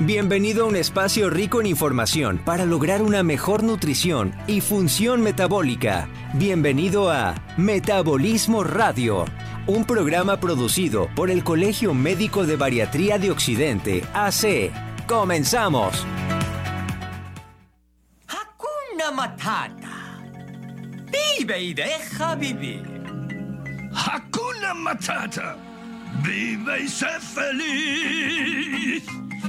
Bienvenido a un espacio rico en información para lograr una mejor nutrición y función metabólica. Bienvenido a Metabolismo Radio, un programa producido por el Colegio Médico de Bariatría de Occidente, AC. Comenzamos. Hakuna Matata. Vive y deja vivir. Hakuna Matata. Vive y sé feliz.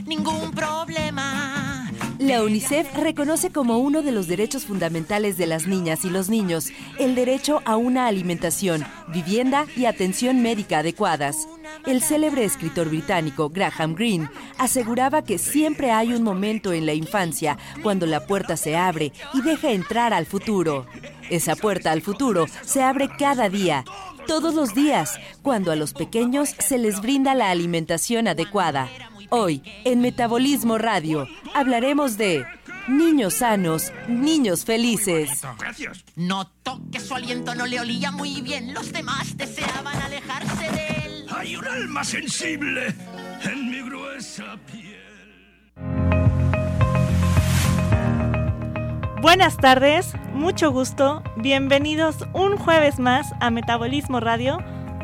Ningún problema. La UNICEF reconoce como uno de los derechos fundamentales de las niñas y los niños el derecho a una alimentación, vivienda y atención médica adecuadas. El célebre escritor británico Graham Greene aseguraba que siempre hay un momento en la infancia cuando la puerta se abre y deja entrar al futuro. Esa puerta al futuro se abre cada día, todos los días, cuando a los pequeños se les brinda la alimentación adecuada. Hoy, en Metabolismo Radio, hablaremos de niños sanos, niños felices. Gracias. Notó que su aliento no le olía muy bien. Los demás deseaban alejarse de él. Hay un alma sensible en mi gruesa piel. Buenas tardes, mucho gusto, bienvenidos un jueves más a Metabolismo Radio.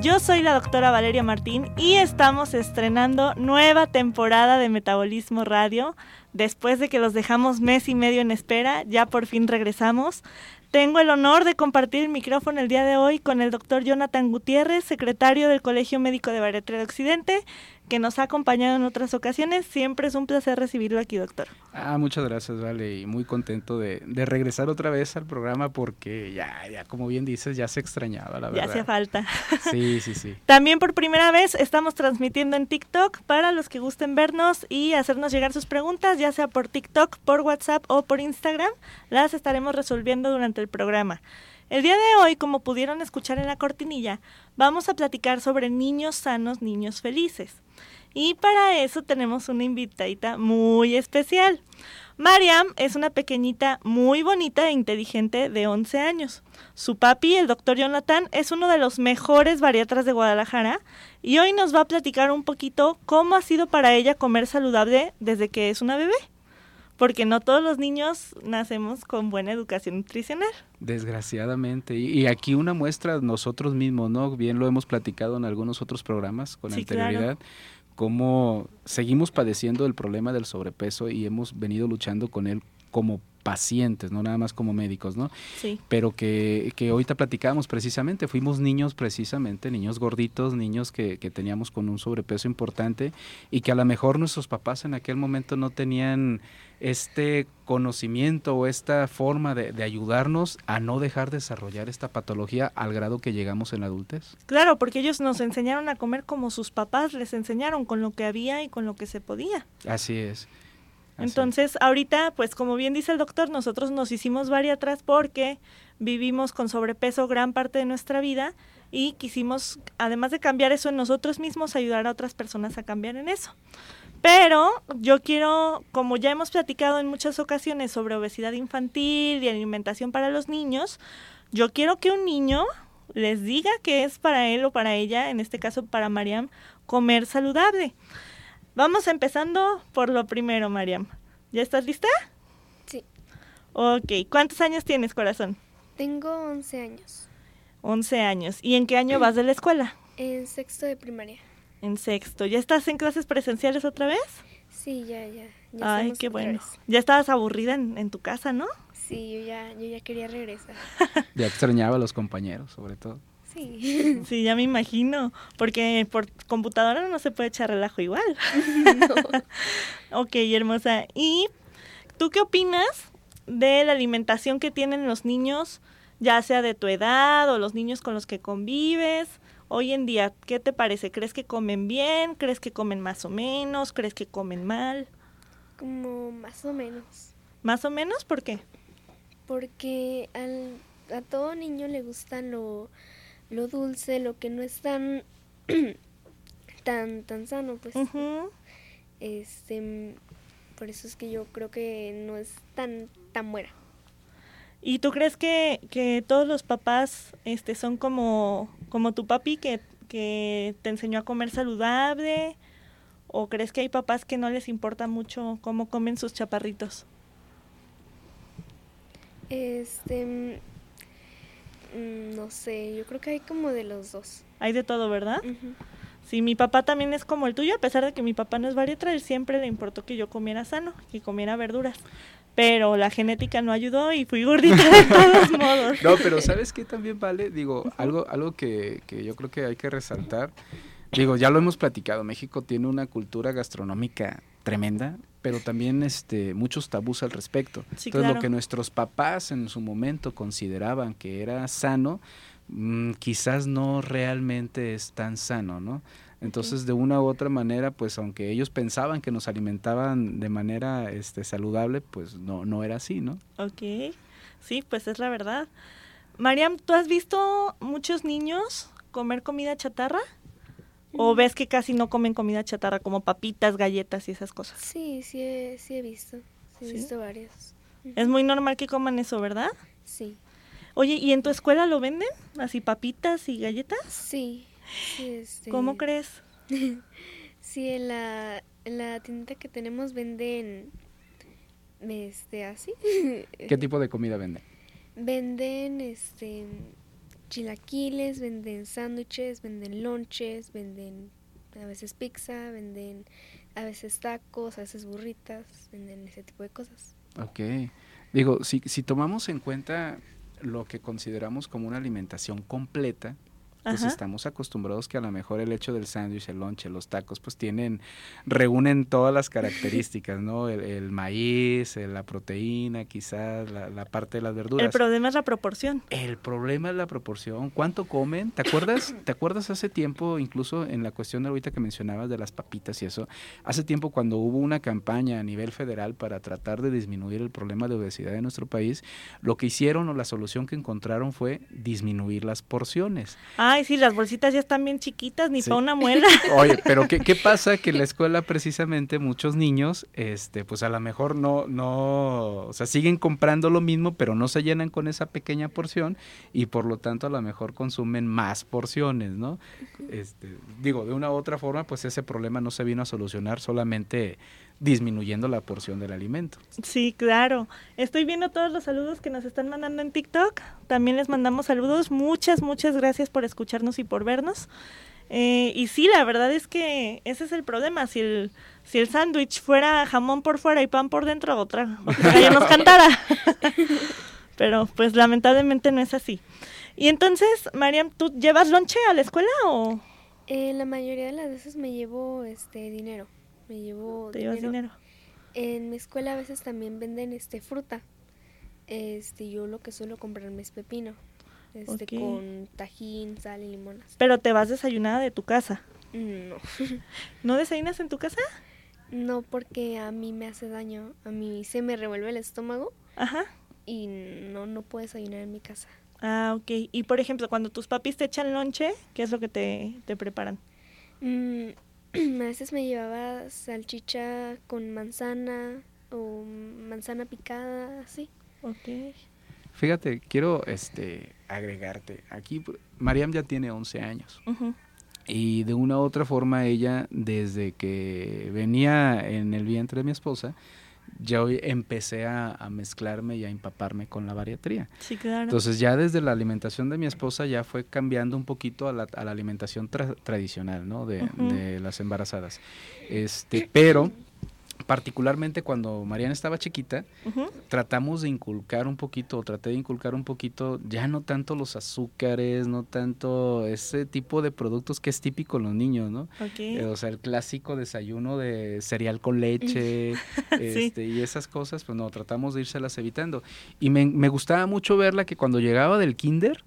Yo soy la doctora Valeria Martín y estamos estrenando nueva temporada de Metabolismo Radio. Después de que los dejamos mes y medio en espera, ya por fin regresamos. Tengo el honor de compartir el micrófono el día de hoy con el doctor Jonathan Gutiérrez, secretario del Colegio Médico de Bariatría de Occidente, que nos ha acompañado en otras ocasiones. Siempre es un placer recibirlo aquí, doctor. Ah, muchas gracias, Vale, y muy contento de, de regresar otra vez al programa porque ya, ya, como bien dices, ya se extrañaba, la Ya verdad. hacía falta. Sí, sí, sí. También por primera vez estamos transmitiendo en TikTok para los que gusten vernos y hacernos llegar sus preguntas, ya sea por TikTok, por WhatsApp o por Instagram. Las estaremos resolviendo durante el programa. El día de hoy, como pudieron escuchar en la cortinilla, vamos a platicar sobre niños sanos, niños felices. Y para eso tenemos una invitadita muy especial. Mariam es una pequeñita muy bonita e inteligente de 11 años. Su papi, el doctor Jonathan, es uno de los mejores bariatras de Guadalajara y hoy nos va a platicar un poquito cómo ha sido para ella comer saludable desde que es una bebé. Porque no todos los niños nacemos con buena educación nutricional. Desgraciadamente. Y, y aquí una muestra nosotros mismos, ¿no? Bien lo hemos platicado en algunos otros programas con Sí, anterioridad, cómo seguimos padeciendo el problema del sobrepeso y hemos venido luchando con él como pacientes, no nada más como médicos, ¿no? Sí. pero que, que ahorita platicábamos precisamente, fuimos niños precisamente, niños gorditos, niños que, que teníamos con un sobrepeso importante y que a lo mejor nuestros papás en aquel momento no tenían este conocimiento o esta forma de, de ayudarnos a no dejar desarrollar esta patología al grado que llegamos en la adultez. Claro, porque ellos nos enseñaron a comer como sus papás les enseñaron, con lo que había y con lo que se podía. Así es. Entonces, ahorita, pues como bien dice el doctor, nosotros nos hicimos bariatras porque vivimos con sobrepeso gran parte de nuestra vida y quisimos, además de cambiar eso en nosotros mismos, ayudar a otras personas a cambiar en eso. Pero yo quiero, como ya hemos platicado en muchas ocasiones sobre obesidad infantil y alimentación para los niños, yo quiero que un niño les diga que es para él o para ella, en este caso para Mariam, comer saludable. Vamos empezando por lo primero, Mariam. ¿Ya estás lista? Sí. Ok, ¿cuántos años tienes, corazón? Tengo 11 años. 11 años. ¿Y en qué año vas de la escuela? En sexto de primaria. En sexto. ¿Ya estás en clases presenciales otra vez? Sí, ya, ya. ya Ay, qué bueno. vez. Ya estabas aburrida en, en tu casa, ¿no? Sí, yo ya, yo ya quería regresar. Ya extrañaba a los compañeros, sobre todo. Sí. Sí, ya me imagino. Porque por computadora no se puede echar relajo igual. ok, hermosa. ¿Y tú qué opinas de la alimentación que tienen los niños, ya sea de tu edad o los niños con los que convives? Hoy en día, ¿qué te parece? ¿Crees que comen bien? ¿Crees que comen más o menos? ¿Crees que comen mal? Como más o menos. ¿Más o menos? ¿Por qué? Porque al, a todo niño le gusta lo, lo dulce, lo que no es tan, tan, tan sano, pues. Ujú. Este, por eso es que yo creo que no es tan, tan buena. ¿Y tú crees que, que todos los papás este, son como, como tu papi que, que te enseñó a comer saludable? o crees que hay papás que no les importa mucho cómo comen sus chaparritos? Este, no sé, yo creo que hay como de los dos. Hay de todo, ¿verdad? Ujú. Sí, mi papá también es como el tuyo, a pesar de que mi papá no es bariatra, él siempre le importó que yo comiera sano, que comiera verduras. Pero la genética no ayudó y fui gordita de todos modos. No, pero ¿sabes qué también vale? Digo, algo, algo que, que yo creo que hay que resaltar. Digo, ya lo hemos platicado, México tiene una cultura gastronómica tremenda, pero también este, muchos tabús al respecto. Sí, Entonces, claro. lo que nuestros papás en su momento consideraban que era sano, mm, quizás no realmente es tan sano, ¿no? Entonces, de una u otra manera, pues aunque ellos pensaban que nos alimentaban de manera este, saludable, pues no, no era así, ¿no? Ok, sí, pues es la verdad. Mariam, ¿tú has visto muchos niños comer comida chatarra? ¿O ves que casi no comen comida chatarra, como papitas, galletas y esas cosas? Sí, sí he, sí he visto. Sí he ¿Sí? visto varios. Es muy normal que coman eso, ¿verdad? Sí. Oye, ¿y en tu escuela lo venden? ¿Así papitas y galletas? Sí. sí, este, ¿Cómo crees? Sí, en la, en la tienda que tenemos venden, este, así. ¿Qué tipo de comida venden? Venden, este, chilaquiles, venden sándwiches, venden lonches, venden a veces pizza, venden a veces tacos, a veces burritas, venden ese tipo de cosas. Ok. Digo, si, si tomamos en cuenta lo que consideramos como una alimentación completa, pues Ajá. estamos acostumbrados que a lo mejor el hecho del sándwich, el lonche, los tacos, pues tienen, reúnen todas las características, ¿no? El, el maíz, eh, la proteína, quizás, la, la parte de las verduras. El problema es la proporción. El problema es la proporción. ¿Cuánto comen? ¿Te acuerdas? ¿Te acuerdas hace tiempo, incluso en la cuestión de ahorita que mencionabas de las papitas y eso? Hace tiempo cuando hubo una campaña a nivel federal para tratar de disminuir el problema de obesidad en nuestro país, lo que hicieron o la solución que encontraron fue disminuir las porciones. Ay, sí, las bolsitas ya están bien chiquitas, ni Sí. para una muela. Oye, pero ¿qué, qué pasa? Que en la escuela precisamente muchos niños, este, pues a lo mejor no, no, o sea, siguen comprando lo mismo, pero no se llenan con esa pequeña porción y por lo tanto a lo mejor consumen más porciones, ¿no? Este, digo, de una u otra forma, pues ese problema no se vino a solucionar solamente disminuyendo la porción del alimento. Sí, claro. Estoy viendo todos los saludos que nos están mandando en TikTok. También les mandamos saludos. Muchas, muchas gracias por escucharnos y por vernos. Eh, y sí, la verdad es que ese es el problema. Si el, si el sándwich fuera jamón por fuera y pan por dentro, otra, otra nos cantara. Pero pues lamentablemente no es así. Y entonces, Mariam, ¿tú llevas lonche a la escuela o Eh, la mayoría de las veces me llevo este dinero. Me llevo te llevas dinero? En mi escuela a veces también venden este fruta. Este, yo lo que suelo comprarme es pepino. Este, con tajín, sal y limonas. Pero te vas desayunada de tu casa. No. ¿No desayunas en tu casa? no porque a mí me hace daño. A mí se me revuelve el estómago Ajá. y no, no puedo desayunar en mi casa. Ah, ok. Y por ejemplo, cuando tus papis te echan lonche, ¿qué es lo que te, te preparan? Mm, a veces me llevaba salchicha con manzana o manzana picada, así. Ok. Fíjate, quiero este, agregarte. Aquí, Mariam ya tiene 11 años. Y de una u otra forma ella, desde que venía en el vientre de mi esposa, hoy empecé a, a mezclarme y a empaparme con la bariatría. Sí, claro. Entonces ya desde la alimentación de mi esposa ya fue cambiando un poquito a la, a la alimentación tra- tradicional, ¿no? De, de las embarazadas. Este, pero particularmente cuando Mariana estaba chiquita, tratamos de inculcar un poquito, o traté de inculcar un poquito, ya no tanto los azúcares, no tanto ese tipo de productos que es típico en los niños, ¿no? Eh, o sea, el clásico desayuno de cereal con leche este, y esas cosas, pues no, tratamos de írselas evitando. Y me, me gustaba mucho verla que cuando llegaba del kinder,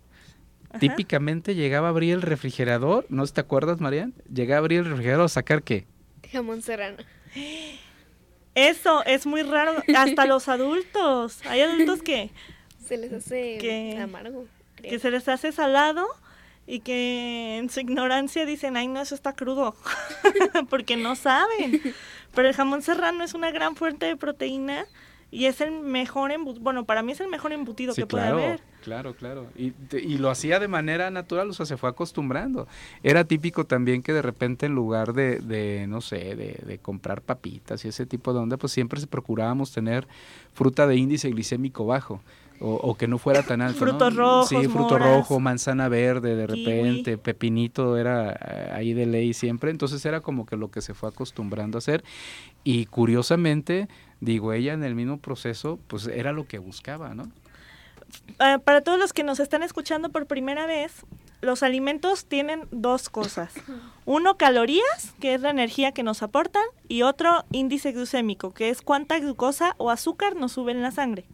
Ajá. típicamente llegaba a abrir el refrigerador, ¿no te acuerdas, Marian? Llegaba a abrir el refrigerador a sacar qué? Jamón serrano. Eso es muy raro. Hasta los adultos. Hay adultos que, Se les hace amargo. creo. que se les hace salado y que en su ignorancia dicen, ay, no, eso está crudo. Porque no saben. Pero el jamón serrano es una gran fuente de proteína y es el mejor embutido, bueno, para mí es el mejor embutido Sí, que puede haber. Claro, claro. Y, lo hacía de manera natural, o sea, se fue acostumbrando. Era típico también que de repente en lugar de, de no sé, de, de comprar papitas y ese tipo de onda, pues siempre se procurábamos tener fruta de índice glicémico bajo. O, o que no fuera tan alto. ¿no? Frutos rojos, Sí, fruto moras, rojo, manzana verde, de kiwi. repente, pepinito era eh, ahí de ley siempre. Entonces era como que lo que se fue acostumbrando a hacer. Y curiosamente, digo, ella en el mismo proceso, pues era lo que buscaba, ¿no? Ah, para todos los que nos están escuchando por primera vez, los alimentos tienen dos cosas. Uno, calorías, que es la energía que nos aportan, y otro, índice glucémico, que es cuánta glucosa o azúcar nos sube en la sangre.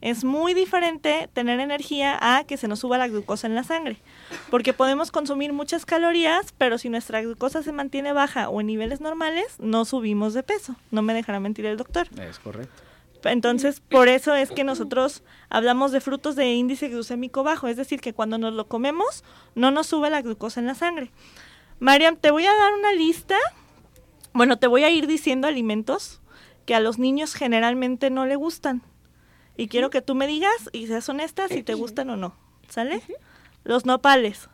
Es muy diferente tener energía a que se nos suba la glucosa en la sangre, porque podemos consumir muchas calorías, pero si nuestra glucosa se mantiene baja o en niveles normales, no subimos de peso. No me dejará mentir el doctor. Es correcto. Entonces, por eso es que nosotros hablamos de frutos de índice glucémico bajo, es decir, que cuando nos lo comemos no nos sube la glucosa en la sangre. Mariam, te voy a dar una lista, bueno, te voy a ir diciendo alimentos que a los niños generalmente no le gustan. Y quiero que tú me digas y seas honesta si te gustan o no. ¿Sale? Los nopales.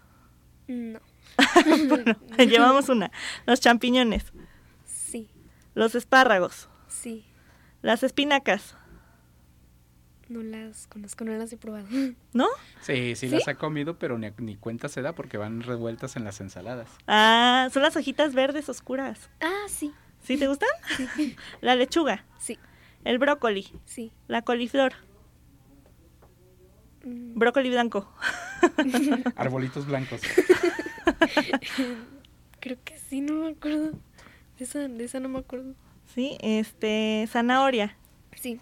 No. bueno, llevamos una. Los champiñones. Sí, Los espárragos. sí. Las espinacas. No las conozco, no las he probado. ¿No? Sí, sí, las ha comido, pero ni, ni cuenta se da porque van revueltas en las ensaladas. Ah, son las hojitas verdes oscuras. Ah, sí, ¿Sí te gustan? La lechuga, sí, el brócoli, sí. la coliflor, Mm, brócoli blanco. Arbolitos blancos. Creo que sí, no me acuerdo. De esa, de esa no me acuerdo. Sí, este, zanahoria. Sí,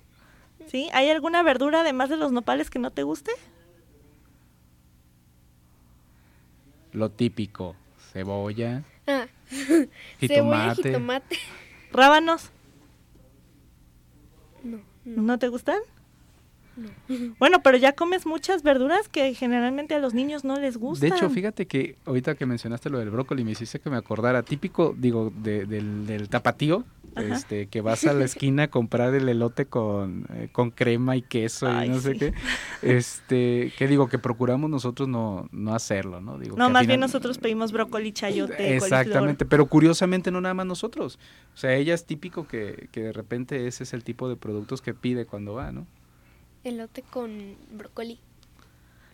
¿Sí? ¿Hay alguna verdura además de los nopales que no te guste? Lo típico, cebolla, ah, cebolla, jitomate. jitomate. Rábanos, No, no. ¿no te gustan? Bueno, pero ya comes muchas verduras que generalmente a los niños no les De gustan. hecho, fíjate que ahorita que mencionaste lo del brócoli, me hiciste que me acordara, típico, digo, de- del, del tapatío, Ajá. este, que vas a la esquina a comprar el elote con, eh, con crema y queso Ay, y no sé qué, este, que digo, que procuramos nosotros no, no hacerlo, ¿no? Digo, No, que más bien nosotros pedimos brócoli, chayote, Exactamente, pero curiosamente no nada más nosotros. O sea, ella es típico que, que de repente ese es el tipo de productos que pide cuando va, ¿no? Elote con brócoli.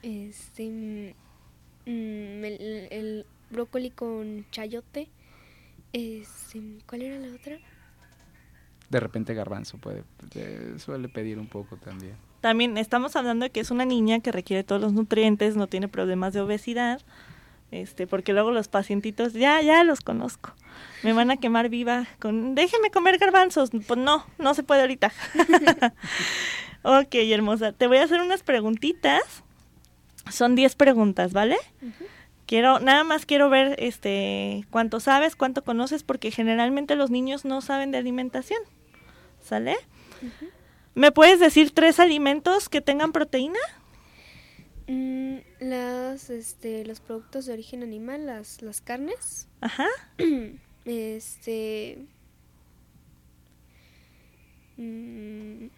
Este. mm, mm, el, el brócoli con chayote. Este, ¿Cuál era la otra? De repente garbanzo puede, eh, suele pedir un poco también. También estamos hablando de que es una niña que requiere todos los nutrientes, no tiene problemas de obesidad, este, porque luego los pacientitos, ya, ya los conozco, me van a quemar viva con, déjeme comer garbanzos, pues no, no se puede ahorita. ok, hermosa, te voy a hacer unas preguntitas, son 10 preguntas, ¿vale? Quiero, nada más quiero ver, este, cuánto sabes, cuánto conoces, porque generalmente los niños no saben de alimentación, ¿sale? ¿Me puedes decir tres alimentos que tengan proteína? Mm, las, este, los productos de origen animal, las, las carnes. Ajá. Este. mm,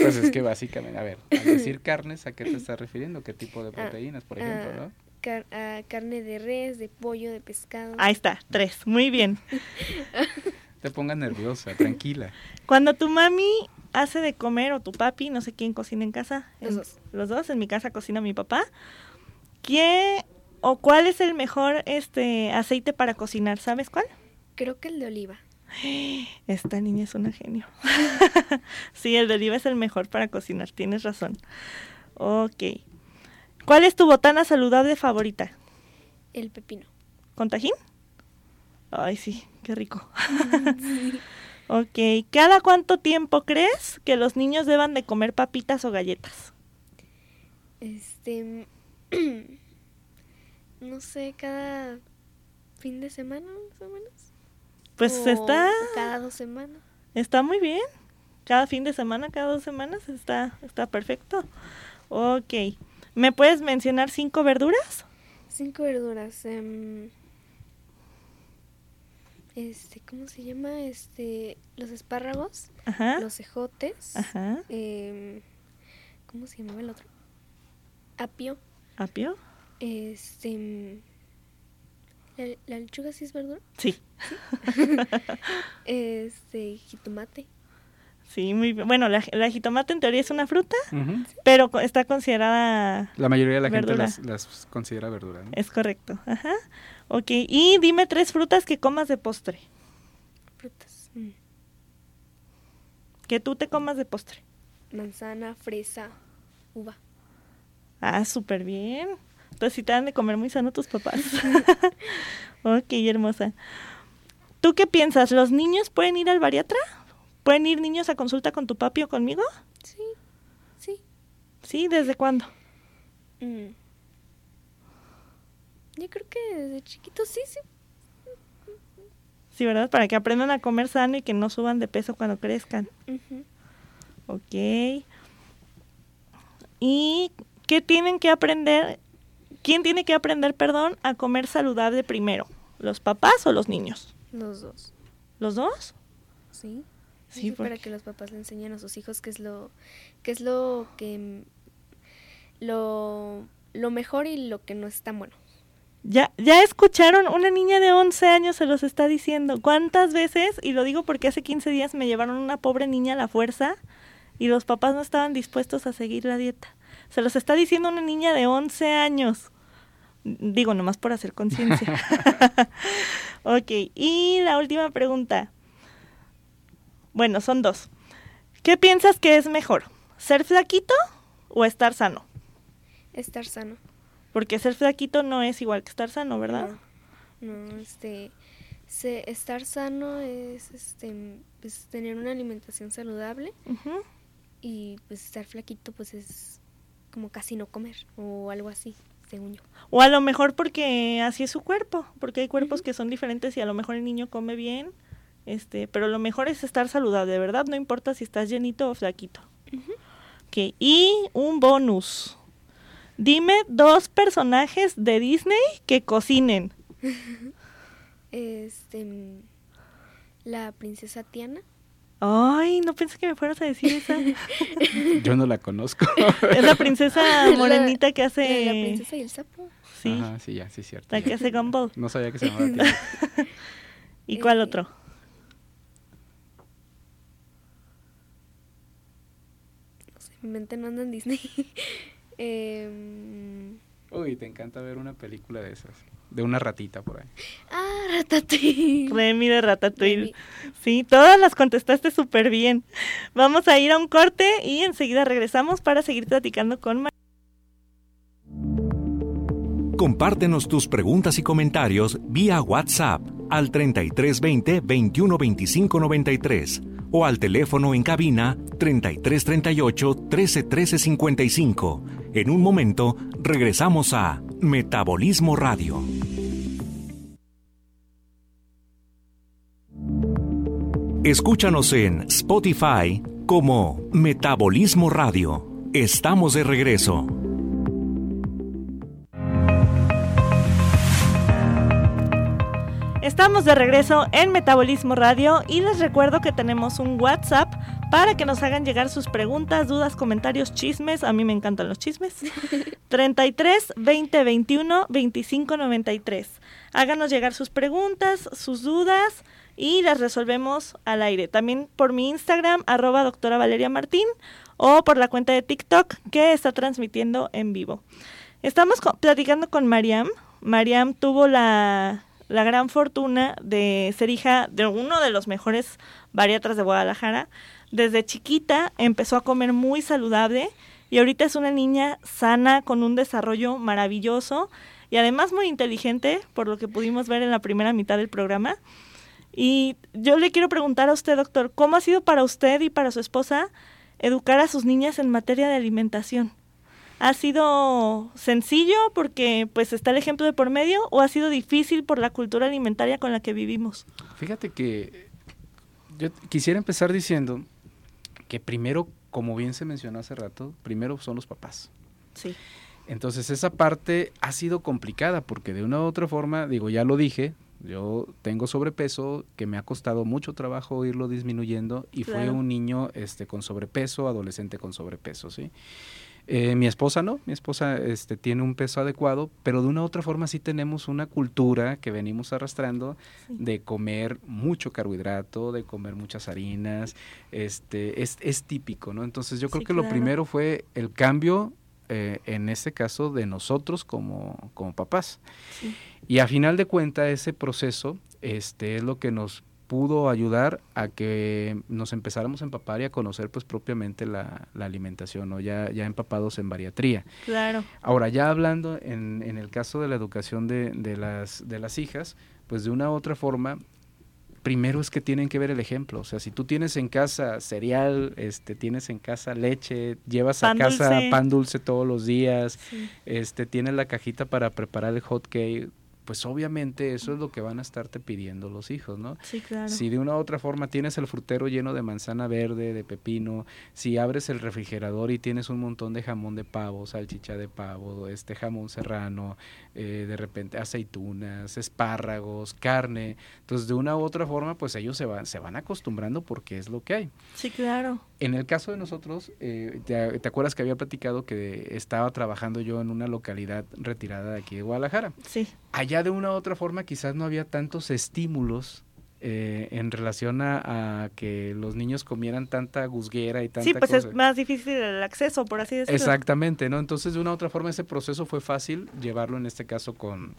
Pues es que básicamente, a ver, al decir carnes, ¿a qué te estás refiriendo? ¿Qué tipo de Ah, proteínas, por ejemplo, ah, no? Car- carne de res, de pollo, de pescado. Ahí está, tres. Muy bien. Te pongas nerviosa, tranquila. Cuando tu mami hace de comer o tu papi, no sé quién cocina en casa. Los en- dos. Los dos, en mi casa cocina mi papá. ¿Qué o cuál es el mejor este aceite para cocinar? ¿Sabes cuál? Creo que el de oliva. Esta niña es una genio. sí, el de oliva es el mejor para cocinar, tienes razón. Ok. ¿Cuál es tu botana saludable favorita? El pepino. ¿Con tajín? Ay, sí, qué rico. ok, ¿cada cuánto tiempo crees que los niños deban de comer papitas o galletas? Este. no sé, cada fin de semana, más o menos. Pues O está, Cada dos semanas. está muy bien. Cada fin de semana, cada dos semanas, está, está perfecto. Ok. ¿Me puedes mencionar cinco verduras? Cinco verduras. em, este, ¿cómo se llama? Este, los espárragos, Ajá. los ejotes, Ajá. em, ¿cómo se llamaba el otro? Apio, ¿Apio? este, mm, la, la lechuga sí es verdura, Sí. este, jitomate, Sí, muy bien. Bueno, la, la jitomate en teoría es una fruta, pero está considerada... La mayoría de la Verdura. gente las, las considera verdura. ¿no? Es correcto. Ajá. Ok, y dime tres frutas que comas de postre. frutas, mm, Que tú te comas de postre. manzana, fresa, uva. Ah, súper bien. Entonces sí te dan de comer muy sano tus papás. ok, hermosa. ¿Tú qué piensas? ¿Los niños pueden ir al bariatra? ¿Pueden ir niños a consulta con tu papi o conmigo? Sí, sí. Sí, ¿desde cuándo? mm. Yo creo que desde chiquitos sí, sí. Sí, ¿verdad? Para que aprendan a comer sano y que no suban de peso cuando crezcan. Ujú. Ok. ¿Y qué tienen que aprender? ¿Quién tiene que aprender, perdón, a comer saludable primero? ¿Los papás o los niños? Los dos, ¿Los dos? sí. Sí, para que los papás le enseñen a sus hijos qué es lo, qué es lo que lo, lo mejor y lo que no es tan bueno. Ya, ya escucharon, una niña de 11 años se los está diciendo. ¿Cuántas veces? Y lo digo porque hace 15 días me llevaron una pobre niña a la fuerza y los papás no estaban dispuestos a seguir la dieta. Se los está diciendo una niña de 11 años. Digo, nomás por hacer conciencia. ok, y la última pregunta. Bueno, son dos. ¿Qué piensas que es mejor? ¿Ser flaquito o estar sano? Estar sano. Porque ser flaquito no es igual que estar sano, ¿verdad? No, no, este, se- estar sano es, este, pues, tener una alimentación saludable y pues estar flaquito pues es como casi no comer o algo así, según yo. O a lo mejor porque así es su cuerpo, porque hay cuerpos que son diferentes y a lo mejor el niño come bien, este, pero lo mejor es estar saludable, ¿verdad? No importa si estás llenito o flaquito. Y un bonus. Dime dos personajes de Disney que cocinen. Este, la princesa Tiana, Ay, no pensé que me fueras a decir esa. Yo no la conozco. es la princesa La- morenita que hace... la princesa y el sapo. Sí, Ajá, sí, ya, sí, cierto. la que hace Gumball. No sabía que se llamaba Tiana. ¿Y cuál Eh, otro? No sé, mi mente no anda en Disney. Em, Uy, te encanta ver una película de esas. De una ratita por ahí. ah, Ratatouille. Remy de Ratatouille. Remy. Sí, todas las contestaste súper bien. Vamos a ir a un corte y enseguida regresamos para seguir platicando con Mar Compártenos tus preguntas y comentarios vía WhatsApp al 3320 2125 93 o al teléfono en cabina 3338 1313 55. En un momento regresamos a Metabolismo Radio. Escúchanos en Spotify como Metabolismo Radio. Estamos de regreso. Estamos de regreso en Metabolismo Radio y les recuerdo que tenemos un WhatsApp para que nos hagan llegar sus preguntas, dudas, comentarios, chismes. A mí me encantan los chismes. 33 20 21 25 93. Háganos llegar sus preguntas, sus dudas y las resolvemos al aire. También por mi Instagram, arroba doctora Valeria Martín, o por la cuenta de TikTok que está transmitiendo en vivo. Estamos platicando con Mariam. Mariam tuvo la, la gran fortuna de ser hija de uno de los mejores bariatras de Guadalajara. Desde chiquita empezó a comer muy saludable y ahorita es una niña sana con un desarrollo maravilloso y además muy inteligente, por lo que pudimos ver en la primera mitad del programa. Y yo le quiero preguntar a usted, doctor, ¿cómo ha sido para usted y para su esposa educar a sus niñas en materia de alimentación? ¿Ha sido sencillo porque pues está el ejemplo de por medio o ha sido difícil por la cultura alimentaria con la que vivimos? Fíjate que yo quisiera empezar diciendo que primero, como bien se mencionó hace rato, primero son los papás. Sí. Entonces esa parte ha sido complicada porque de una u otra forma, digo, ya lo dije, Yo tengo sobrepeso que me ha costado mucho trabajo irlo disminuyendo y fue Claro. un niño este, con sobrepeso, adolescente con sobrepeso, ¿sí? Eh, mi esposa no, mi esposa este, tiene un peso adecuado, pero de una u otra forma sí tenemos una cultura que venimos arrastrando de comer mucho carbohidrato, de comer muchas harinas, este, es, es típico, ¿no? Entonces yo creo Sí, que lo primero fue el cambio, eh, en este caso, de nosotros como, como papás. Sí. Y a final de cuentas, ese proceso este, es lo que nos pudo ayudar a que nos empezáramos a empapar y a conocer pues propiamente la, la alimentación, ¿no? ya, ya empapados en bariatría. Claro. Ahora, ya hablando en, en el caso de la educación de, de las, de las hijas, pues de una u otra forma, primero es que tienen que ver el ejemplo. O sea, si tú tienes en casa cereal, este, tienes en casa leche, llevas Pan a casa dulce. pan dulce todos los días, Sí. este, tienes la cajita para preparar el hot cake, pues obviamente eso es lo que van a estarte pidiendo los hijos, ¿no? Sí, claro. Si de una u otra forma tienes el frutero lleno de manzana verde, de pepino, si abres el refrigerador y tienes un montón de jamón de pavo, salchicha de pavo, este jamón serrano, eh, de repente aceitunas, espárragos, carne, entonces de una u otra forma pues ellos se van, se van acostumbrando porque es lo que hay. Sí, claro. En el caso de nosotros, eh, te, te acuerdas que había platicado que estaba trabajando yo en una localidad retirada de aquí de Guadalajara? Sí. allá de una u otra forma quizás no había tantos estímulos eh, en relación a, a que los niños comieran tanta gusguera y tanta Sí, pues cosa. es más difícil el acceso, por así decirlo. Exactamente, ¿no? Entonces, de una u otra forma, ese proceso fue fácil llevarlo en este caso con,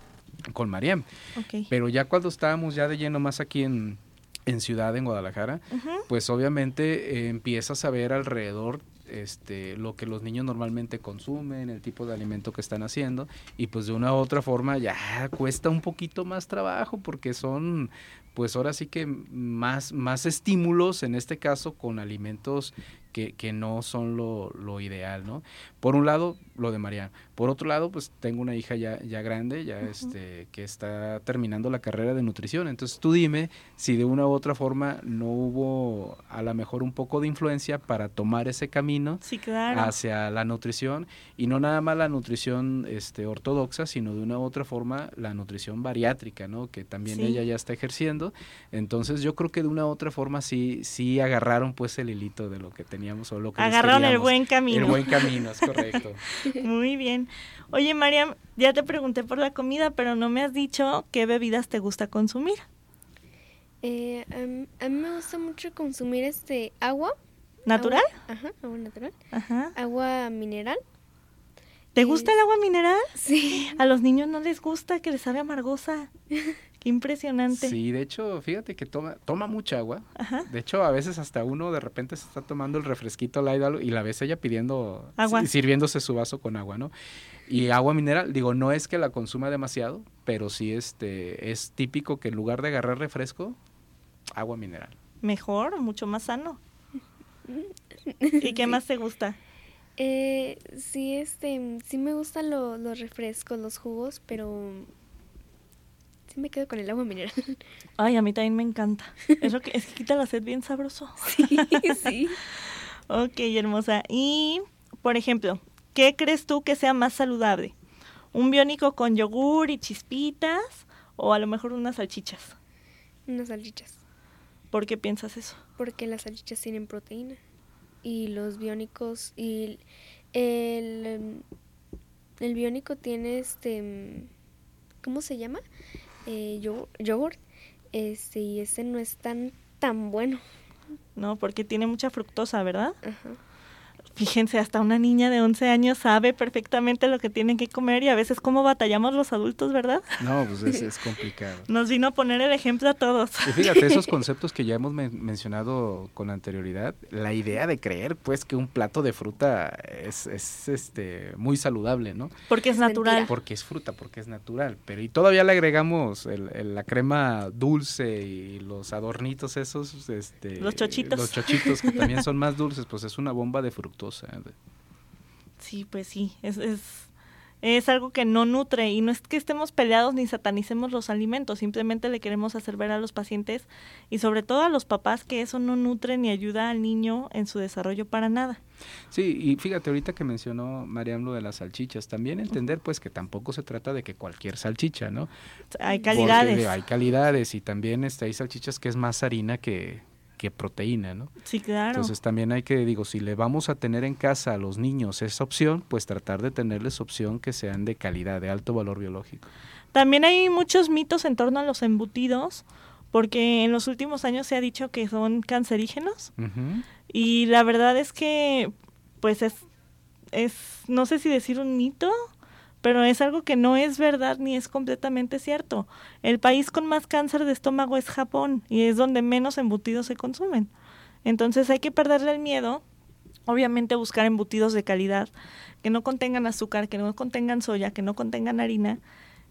con Mariam. Ok. Pero ya cuando estábamos ya de lleno más aquí en, en Ciudad, en Guadalajara, pues obviamente eh, empiezas a ver alrededor este, lo que los niños normalmente consumen, el tipo de alimento que están haciendo, y pues de una u otra forma ya cuesta un poquito más trabajo porque son, pues ahora sí que más, más estímulos, en este caso con alimentos que, que no son lo, lo ideal, ¿no? Por un lado, lo de Mariana. Por otro lado, pues tengo una hija ya, ya grande, ya este, que está terminando la carrera de nutrición. Entonces tú dime si de una u otra forma no hubo a lo mejor un poco de influencia para tomar ese camino Sí, claro. hacia la nutrición y no nada más la nutrición este, ortodoxa, sino de una u otra forma la nutrición bariátrica, ¿no? Que también Sí. ella ya está ejerciendo. Entonces yo creo que de una u otra forma sí, sí agarraron pues el hilito de lo que teníamos o lo que les Agarraron el buen camino. El buen camino, es correcto. Muy bien. Oye, Mariam, ya te pregunté por la comida, pero no me has dicho qué bebidas te gusta consumir. Eh, a, mí- a mí me gusta mucho consumir este agua. ¿Natural? Agua- ajá, agua natural. Ajá. Agua mineral. ¿Te gusta el agua mineral? Sí. A los niños no les gusta que les sabe amargosa. Qué impresionante. Sí, de hecho, fíjate que toma, toma mucha agua. Ajá. De hecho, a veces hasta uno de repente se está tomando el refresquito light algo, y la ves ella pidiendo, Agua. si- sirviéndose su vaso con agua, ¿no? Y agua mineral, digo, no es que la consuma demasiado, pero sí este, es típico que en lugar de agarrar refresco, agua mineral. Mejor, mucho más sano. ¿Y qué más te gusta? Eh, sí, este, sí me gustan lo- los refrescos, los jugos, pero sí me quedo con el agua mineral. Ay, a mí también me encanta. Es, lo que, es que quita la sed bien sabroso. Sí, sí. Ok, hermosa. Y, por ejemplo, ¿qué crees tú que sea más saludable? ¿Un biónico con yogur y chispitas? ¿O a lo mejor unas salchichas? Unas salchichas, ¿Por qué piensas eso? porque las salchichas tienen proteína y los biónicos y el, em, el biónico tiene este, em, ¿cómo se llama? Eh, yogur, yogurt, este, y este no es tan, tan bueno. No, porque tiene mucha fructosa, ¿verdad? Ajá. Fíjense, hasta una niña de 11 años sabe perfectamente lo que tiene que comer y a veces cómo batallamos los adultos, ¿verdad? No, pues es, es complicado. Nos vino a poner el ejemplo a todos. Y fíjate, esos conceptos que ya hemos men- mencionado con anterioridad, la idea de creer pues que un plato de fruta es, es este muy saludable, ¿no? Porque es natural. mentira. Porque es fruta, porque es natural. Pero y todavía le agregamos el- el- la crema dulce y los adornitos esos, este, Los chochitos. Los chochitos que también son más dulces, pues es una bomba de Sí, pues sí, es, es es algo que no nutre y no es que estemos peleados ni satanicemos los alimentos, simplemente le queremos hacer ver a los pacientes y sobre todo a los papás que eso no nutre ni ayuda al niño en su desarrollo para nada. Sí, y fíjate ahorita que mencionó Mariam lo de las salchichas, también entender pues que tampoco se trata de que cualquier salchicha, ¿no? Hay calidades. Porque hay calidades y también este, hay salchichas que es más harina que, que proteína, ¿no? Sí, claro. Entonces también hay que, digo, si le vamos a tener en casa a los niños esa opción, pues tratar de tenerles opción que sean de calidad, de alto valor biológico. También hay muchos mitos en torno a los embutidos, porque en los últimos años se ha dicho que son cancerígenos y la verdad es que, pues es, es, no sé si decir un mito, pero es algo que no es verdad ni es completamente cierto. El país con más cáncer de estómago es Japón y es donde menos embutidos se consumen. Entonces hay que perderle el miedo, obviamente buscar embutidos de calidad, que no contengan azúcar, que no contengan soya, que no contengan harina.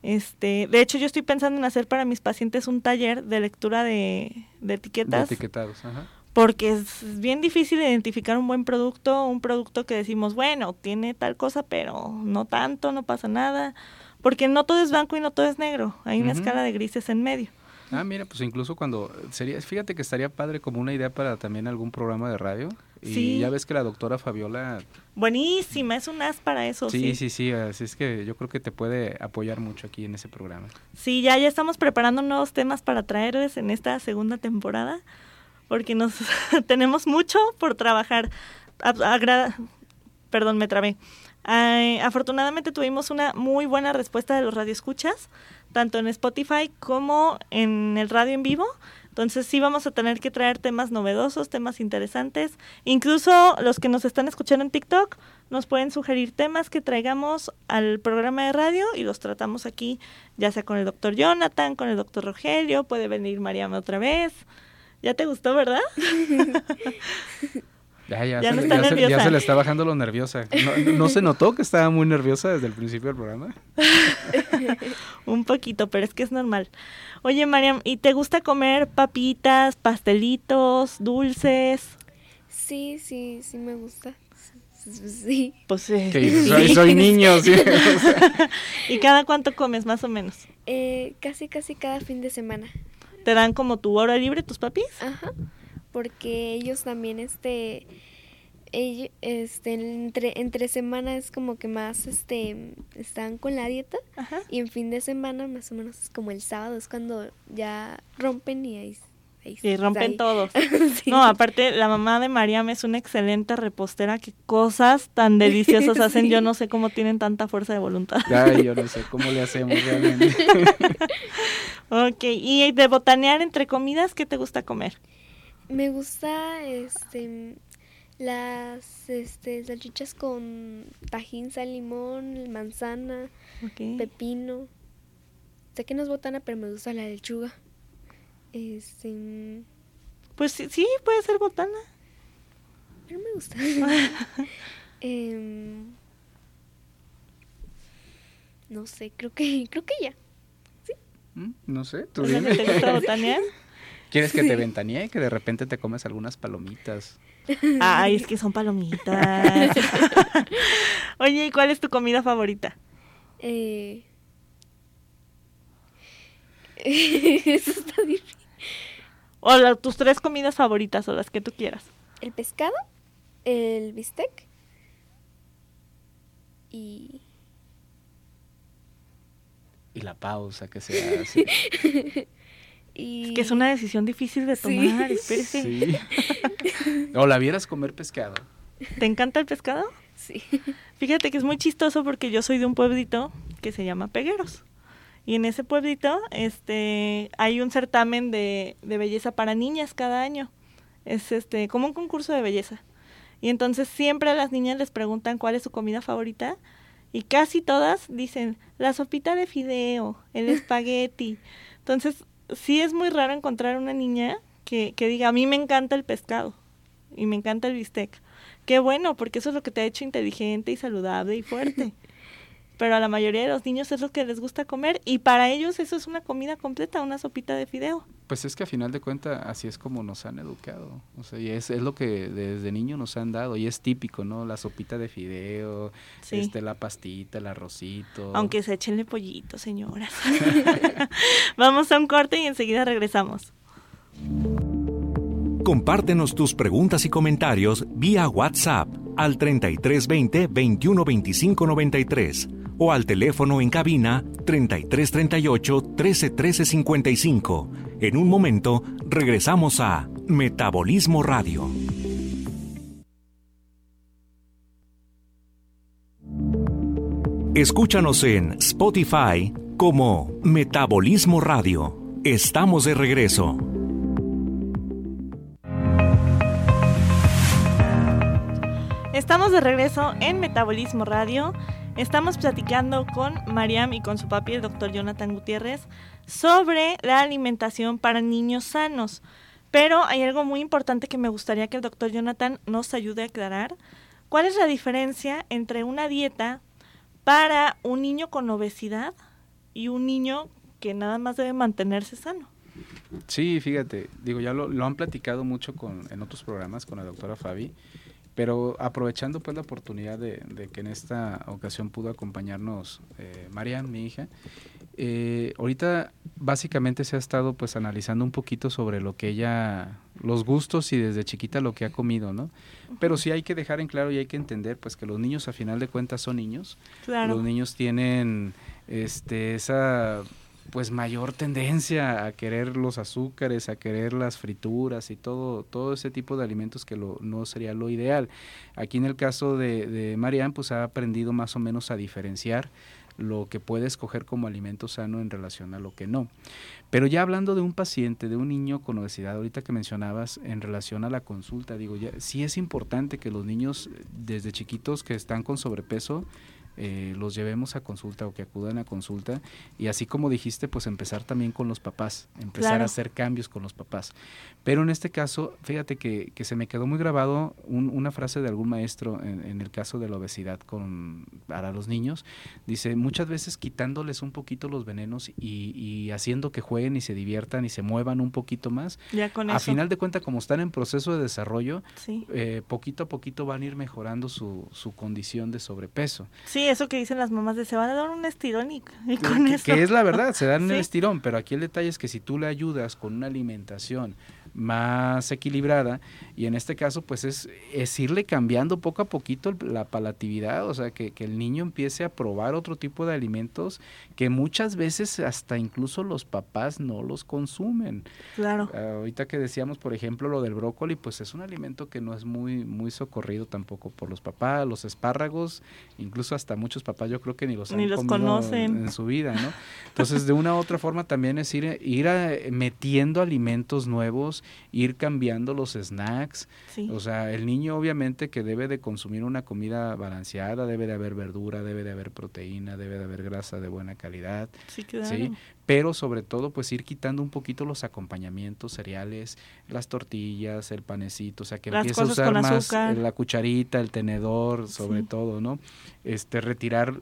Este, de hecho, yo estoy pensando en hacer para mis pacientes un taller de lectura de, de etiquetas etiquetados, ajá. Porque es bien difícil identificar un buen producto, un producto que decimos, bueno, tiene tal cosa, pero no tanto, no pasa nada, porque no todo es blanco y no todo es negro, hay una escala de grises en medio. Ah, mira, pues incluso cuando sería, fíjate que estaría padre como una idea para también algún programa de radio. Y Sí. ya ves que la doctora Fabiola, Buenísima, es un as para eso. sí, Sí, sí, sí, así es que yo creo que te puede apoyar mucho aquí en ese programa. Sí, ya, ya estamos preparando nuevos temas para traerles en esta segunda temporada, porque nos tenemos mucho por trabajar. Perdón, me trabé. Afortunadamente tuvimos una muy buena respuesta de los radioescuchas, tanto en Spotify como en el radio en vivo. Entonces sí vamos a tener que traer temas novedosos, temas interesantes. Incluso los que nos están escuchando en TikTok nos pueden sugerir temas que traigamos al programa de radio y los tratamos aquí, ya sea con el doctor Jonathan, con el doctor Rogelio, puede venir Mariama otra vez. ¿Ya te gustó, verdad? Ya, ya, Ya se, no le- está ya, se, ya nerviosa. se le está bajando lo nerviosa. No, no se notó que estaba muy nerviosa desde el principio del programa? Un poquito, pero es que es normal. Oye, Mariam, ¿y te gusta comer papitas, pastelitos, dulces? Sí, sí, sí me gusta. Sí. Pues eh, sí. soy, soy niño, sí. ¿Y cada cuánto comes, más o menos? Eh, casi, casi cada fin de semana. ¿Te dan como tu hora libre tus papis? Ajá. Porque ellos también, este, ellos, este, entre, entre semana es como que más, este, están con la dieta. Ajá. Y en fin de semana, más o menos, es como el sábado, es cuando ya rompen y ahí... Y rompen ahí. todos. Sí. No, aparte, la mamá de Mariam es una excelente repostera. Qué cosas tan deliciosas hacen. Yo no sé cómo tienen tanta fuerza de voluntad. Ay, yo no sé cómo le hacemos realmente. Ok, y de botanear entre comidas, ¿qué te gusta comer? Me gusta, este, las, este, salchichas con tajín, sal, limón, manzana, pepino. Sé que no es botana, pero me gusta la lechuga. Este, Pues sí, sí, puede ser botana. pero me gusta. Em, no sé, creo que, creo que ya. ¿Mm? No sé, tú ¿Es lo que dime. te gusta botanear? ¿Quieres que te ventanee? Que de repente te comes algunas palomitas. Ay, es que son palomitas. Oye, ¿y cuál es tu comida favorita? Eh, eso está difícil. O la- tus tres comidas favoritas o las que tú quieras. El pescado, el bistec y Y la pausa que se hace. y Es que es una decisión difícil de Sí. tomar, espérese. Sí. O la vieras comer pescado. ¿Te encanta el pescado? sí. Fíjate que es muy chistoso porque yo soy de un pueblito que se llama Pegueros. Y en ese pueblito este, hay un certamen de, de belleza para niñas cada año. Es este, como un concurso de belleza. Y entonces siempre a las niñas les preguntan cuál es su comida favorita. Y casi todas dicen la sopita de fideo, el espagueti. Entonces, sí es muy raro encontrar una niña que, que diga, a mí me encanta el pescado y me encanta el bistec. Qué bueno, porque eso es lo que te ha hecho inteligente y saludable y fuerte. pero a la mayoría de los niños es lo que les gusta comer y para ellos eso es una comida completa, una sopita de fideo. Pues es que a final de cuentas así es como nos han educado, o sea, y es, es lo que desde niño nos han dado y es típico, ¿no? La sopita de fideo, Sí. este, la pastita, el arrocito. Aunque se echenle pollito, señoras. Vamos a un corte y enseguida regresamos. Compártenos tus preguntas y comentarios vía WhatsApp al 3320 2125 93 o al teléfono en cabina 3338 1313 55. En un momento regresamos a Metabolismo Radio. Escúchanos en Spotify como Metabolismo Radio. Estamos de regreso. Estamos de regreso en Metabolismo Radio. Estamos platicando con Mariam y con su papi, el doctor Jonathan Gutiérrez, sobre la alimentación para niños sanos. Pero hay algo muy importante que me gustaría que el doctor Jonathan nos ayude a aclarar. ¿Cuál es la diferencia entre una dieta para un niño con obesidad y un niño que nada más debe mantenerse sano? Sí, fíjate, digo, ya lo, lo han platicado mucho con, en otros programas con la doctora Fabi, pero aprovechando pues la oportunidad de, de que en esta ocasión pudo acompañarnos eh, Marian, mi hija, eh, ahorita básicamente se ha estado pues analizando un poquito sobre lo que ella, los gustos y desde chiquita lo que ha comido, ¿no? Pero sí hay que dejar en claro y hay que entender pues que los niños a final de cuentas son niños, Claro. los niños tienen este esa pues mayor tendencia a querer los azúcares, a querer las frituras y todo, todo ese tipo de alimentos que lo, no sería lo ideal. Aquí en el caso de, de Marianne, pues ha aprendido más o menos a diferenciar lo que puede escoger como alimento sano en relación a lo que no. Pero ya hablando de un paciente, de un niño con obesidad, ahorita que mencionabas en relación a la consulta, digo, ya, sí es importante que los niños eh, desde chiquitos que están con sobrepeso, eh, los llevemos a consulta o que acudan a consulta y así como dijiste pues empezar también con los papás empezar Claro. a hacer cambios con los papás pero en este caso fíjate que, que se me quedó muy grabado un- una frase de algún maestro en, en el caso de la obesidad con para los niños dice muchas veces quitándoles un poquito los venenos y, y haciendo que jueguen y se diviertan y se muevan un poquito más Ya con a eso. final de cuentas como están en proceso de desarrollo Sí. eh, poquito a poquito van a ir mejorando su, su condición de sobrepeso Sí, eso que dicen las mamás de se van a dar un estirón y, y con que, eso. que es la verdad, se dan Sí. el estirón, pero aquí el detalle es que si tú le ayudas con una alimentación más equilibrada, y en este caso pues es, es irle cambiando poco a poquito la palatividad, o sea, que, que el niño empiece a probar otro tipo de alimentos que muchas veces hasta incluso los papás no los consumen. Claro. Ah, ahorita que decíamos, por ejemplo, lo del brócoli, pues es un alimento que no es muy, muy socorrido tampoco por los papás, los espárragos, incluso hasta muchos papás yo creo que ni los Ni han los conocen. en su vida, ¿no? Entonces, de una u otra forma también es ir, ir a- metiendo alimentos nuevos, ir cambiando los snacks. Sí. O sea, el niño obviamente que debe de consumir una comida balanceada, debe de haber verdura, debe de haber proteína, debe de haber grasa de buena calidad. Sí, claro. ¿sí? Pero sobre todo, pues ir quitando un poquito los acompañamientos, cereales, las tortillas, el panecito, o sea, que Las empiece a usar más azúcar. la cucharita, el tenedor, sobre Sí. todo, ¿no? Este, retirar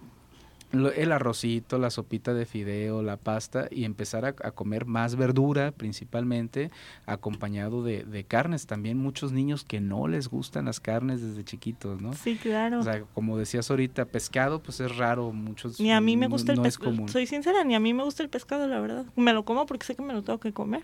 el arrocito, la sopita de fideo, la pasta y empezar a, a comer más verdura principalmente, acompañado de, de carnes. También muchos niños que no les gustan las carnes desde chiquitos, ¿no? Sí, claro. O sea, como decías ahorita, pescado, pues es raro, muchos Ni a mí me gusta el no es pescado. Soy sincera, ni a mí me gusta el pescado, la verdad. Me lo como porque sé que me lo tengo que comer.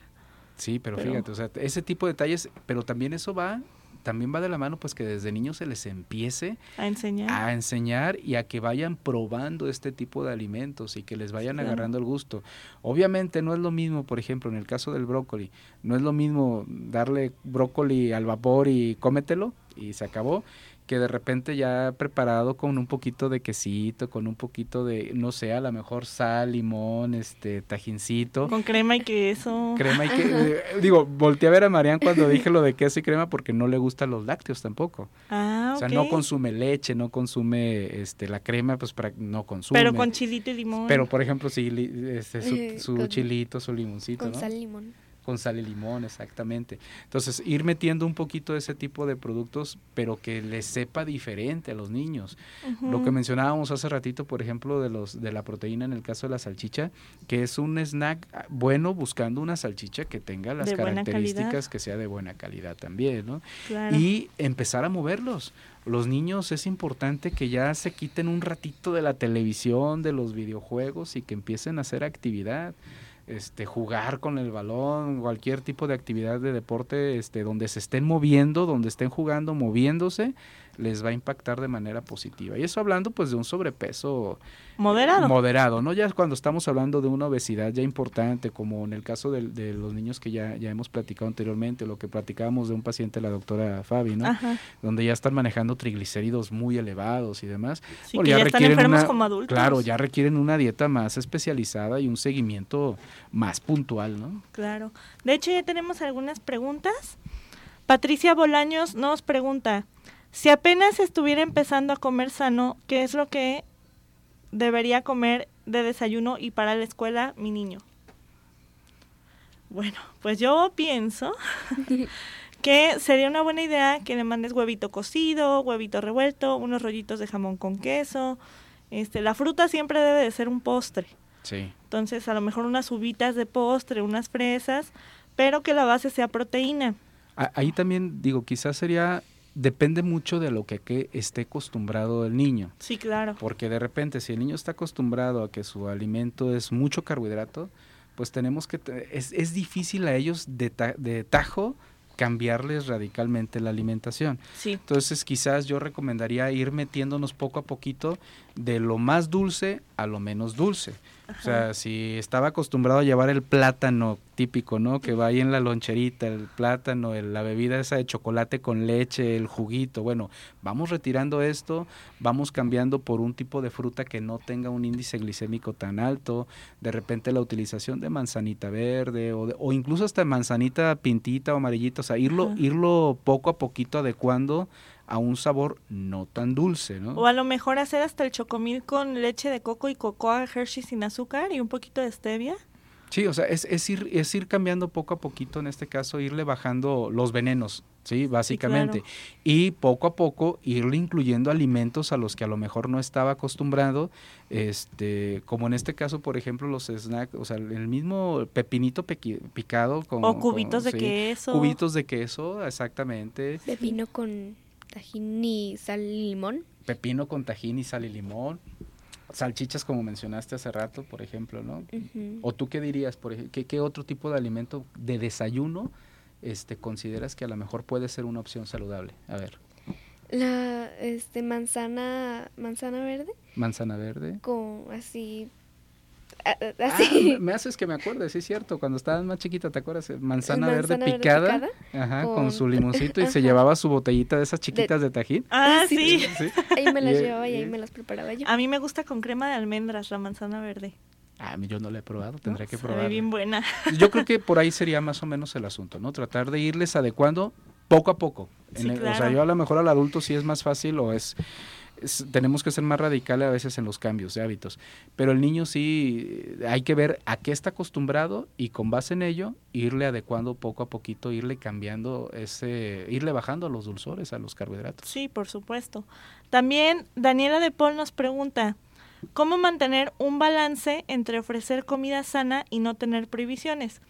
Sí, pero, Pero- fíjate, o sea, ese tipo de detalles, pero también eso va, también va de la mano, pues que desde niños se les empiece A enseñar. a enseñar y a que vayan probando este tipo de alimentos y que les vayan agarrando el gusto. Obviamente no es lo mismo, por ejemplo, en el caso del brócoli, no es lo mismo darle brócoli al vapor y cómetelo y se acabó, que de repente ya preparado con un poquito de quesito, con un poquito de, no sé, a lo mejor sal, limón, este, tajincito Con crema y queso. crema y que eh, digo volteé a ver a Marian cuando dije lo de queso y crema porque no le gustan los lácteos tampoco Ah, o sea no consume leche no consume este la crema pues para no consume Pero con chilito y limón. pero por ejemplo sí li- este, su, su con- chilito su limoncito Con ¿no? sal y limón. Con sal y limón, exactamente. Entonces, ir metiendo un poquito de ese tipo de productos, pero que les sepa diferente a los niños. Lo que mencionábamos hace ratito, por ejemplo, de los de la proteína en el caso de la salchicha, que es un snack bueno buscando una salchicha que tenga las características que sea de buena calidad también, ¿no? Y empezar a moverlos los niños es importante que ya se quiten un ratito de la televisión, de los videojuegos y que empiecen a hacer actividad este, jugar con el balón, cualquier tipo de actividad de deporte este, donde se estén moviendo, donde estén jugando, moviéndose, les va a impactar de manera positiva. Y eso hablando pues de un sobrepeso moderado. Moderado, ¿no? Ya cuando estamos hablando de una obesidad ya importante, como en el caso de, los niños que ya, ya hemos platicado anteriormente, lo que platicábamos de un paciente, la doctora Fabi, ¿no? Donde ya están manejando triglicéridos muy elevados y demás. Sí, que ya, están enfermos como adultos. Claro, ya requieren una dieta más especializada y un seguimiento más puntual, ¿no? Claro. De hecho, ya tenemos algunas preguntas. Patricia Bolaños nos pregunta, si apenas estuviera empezando a comer sano, ¿qué es lo que debería comer de desayuno y para la escuela mi niño? Bueno, pues yo pienso que sería una buena idea que le mandes huevito cocido, huevito revuelto, unos rollitos de jamón con queso. Este, la fruta siempre debe de ser un postre. Sí. Entonces, a lo mejor unas uvitas de postre, unas fresas, pero que la base sea proteína. Ahí también digo, quizás sería depende mucho de lo que, esté acostumbrado el niño. Sí, claro. Porque de repente, si el niño está acostumbrado a que su alimento es mucho carbohidrato, pues tenemos que, es, es difícil a ellos de, de tajo cambiarles radicalmente la alimentación. Sí. Entonces quizás yo recomendaría ir metiéndonos poco a poquito de lo más dulce a lo menos dulce. O sea, si estaba acostumbrado a llevar el plátano típico, ¿no? Que va ahí en la loncherita, el plátano, la bebida esa de chocolate con leche, el juguito. Bueno, vamos retirando esto, vamos cambiando por un tipo de fruta que no tenga un índice glicémico tan alto. De repente la utilización de manzanita verde o, o incluso hasta manzanita pintita o amarillita. O sea, irlo, irlo poco a poquito adecuando a un sabor no tan dulce, ¿no? O a lo mejor hacer hasta el chocomil con leche de coco y cocoa Hershey sin azúcar y un poquito de stevia. Sí, o sea, es, es, ir, es ir cambiando poco a poquito, en este caso, irle bajando los venenos, ¿sí? Básicamente. Y poco a poco irle incluyendo alimentos a los que a lo mejor no estaba acostumbrado, este, como en este caso, por ejemplo, los snacks, o sea, el mismo pepinito picado con... O cubitos de queso. Cubitos de queso, exactamente. Pepino con tajín y sal y limón. Pepino con tajín y sal y limón. Salchichas, como mencionaste hace rato, por ejemplo, ¿no? ¿O tú qué dirías, por ejemplo, ¿qué, otro tipo de alimento de desayuno este, consideras que a lo mejor puede ser una opción saludable? A ver. La este, manzana, manzana verde. Manzana verde. Con así Ah, ah, me haces que me acuerde, sí es cierto, cuando estabas más chiquita, ¿te acuerdas? Manzana, verde, picada, ajá, con... su limoncito y se llevaba su botellita de esas chiquitas de, tajín. Ah, sí. Ahí me las llevaba y ahí me las preparaba yo. A mí me gusta con crema de almendras la manzana verde. Ah, a mí yo no la he probado, tendré que probar. bien buena. Yo creo que por ahí sería más o menos el asunto, ¿no? Tratar de irles adecuando poco a poco. O sea, yo a lo mejor al adulto sí es más fácil o es tenemos que ser más radicales a veces en los cambios de hábitos. Pero el niño sí hay que ver a qué está acostumbrado y con base en ello irle adecuando poco a poquito, irle cambiando ese, irle bajando a los dulzores, a los carbohidratos. Sí, por supuesto. También Daniela de Paul nos pregunta, ¿cómo mantener un balance entre ofrecer comida sana y no tener prohibiciones?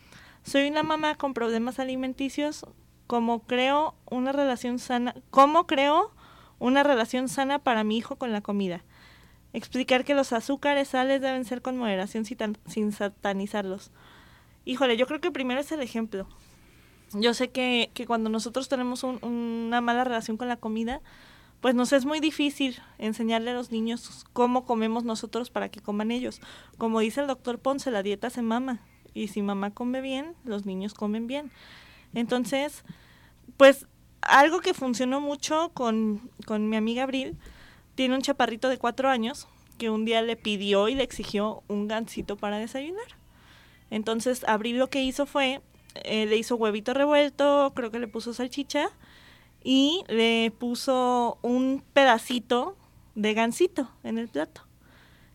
Soy una mamá con problemas alimenticios, ¿cómo creo una relación sana? ¿Cómo creo una relación sana para mi hijo con la comida. Explicar que los azúcares, sales deben ser con moderación sin satanizarlos. Híjole, yo creo que primero es el ejemplo. Yo sé que, que cuando nosotros tenemos una mala relación con la comida, pues nos es muy difícil enseñarle a los niños cómo comemos nosotros para que coman ellos. Como dice el doctor Ponce, la dieta se mama. Y si mamá come bien, los niños comen bien. Entonces, pues algo que funcionó mucho con, mi amiga Abril, tiene un chaparrito de cuatro años que un día le pidió y le exigió un gansito para desayunar. Entonces Abril lo que hizo fue, eh, le hizo huevito revuelto, creo que le puso salchicha y le puso un pedacito de gansito en el plato.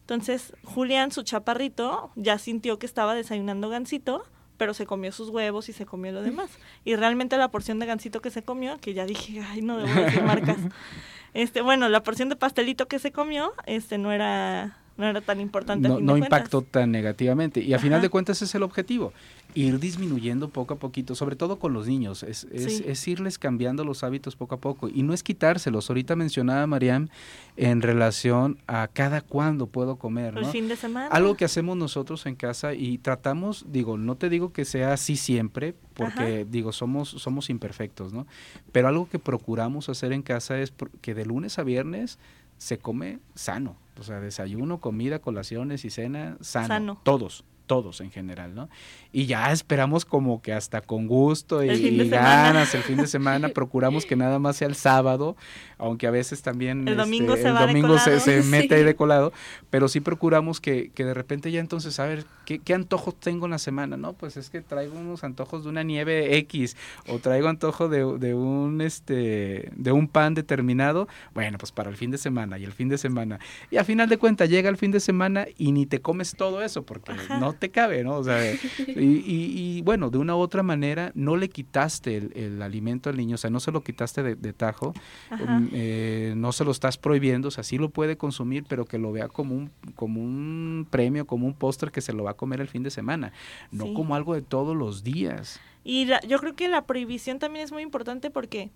Entonces Julián, su chaparrito, ya sintió que estaba desayunando gansito pero se comió sus huevos y se comió lo demás. Y realmente la porción de gansito que se comió, que ya dije, ay, no debo decir marcas. Este, bueno, la porción de pastelito que se comió, este no era no era tan importante. No, no impactó tan negativamente. Y a final de cuentas es el objetivo, ir disminuyendo poco a poquito, sobre todo con los niños, es, es, irles cambiando los hábitos poco a poco. Y no es quitárselos. Ahorita mencionaba Mariam en relación a cada cuándo puedo comer. El fin de semana. Algo que hacemos nosotros en casa y tratamos, digo, no te digo que sea así siempre, porque digo, somos, somos imperfectos, ¿no? Pero algo que procuramos hacer en casa es que de lunes a viernes se come sano. O sea, desayuno, comida, colaciones y cena, sano. sano. Todos todos en general, ¿no? Y ya esperamos como que hasta con gusto y, ganas el fin de semana, procuramos que nada más sea el sábado, aunque a veces también el domingo, este, se, el domingo se, mete ahí de colado, pero sí procuramos que, que de repente ya entonces, a ver, ¿qué, ¿qué, antojos tengo en la semana? No, pues es que traigo unos antojos de una nieve X o traigo antojo de, de un este de un pan determinado, bueno, pues para el fin de semana y el fin de semana. Y al final de cuentas llega el fin de semana y ni te comes todo eso porque no te cabe, ¿no? O sea, y, y, bueno, de una u otra manera no le quitaste el, alimento al niño, o sea, no se lo quitaste de, tajo, mm, eh, no se lo estás prohibiendo, o sea, sí lo puede consumir, pero que lo vea como un, como un premio, como un póster que se lo va a comer el fin de semana, no como algo de todos los días. Y yo creo que la prohibición también es muy importante porque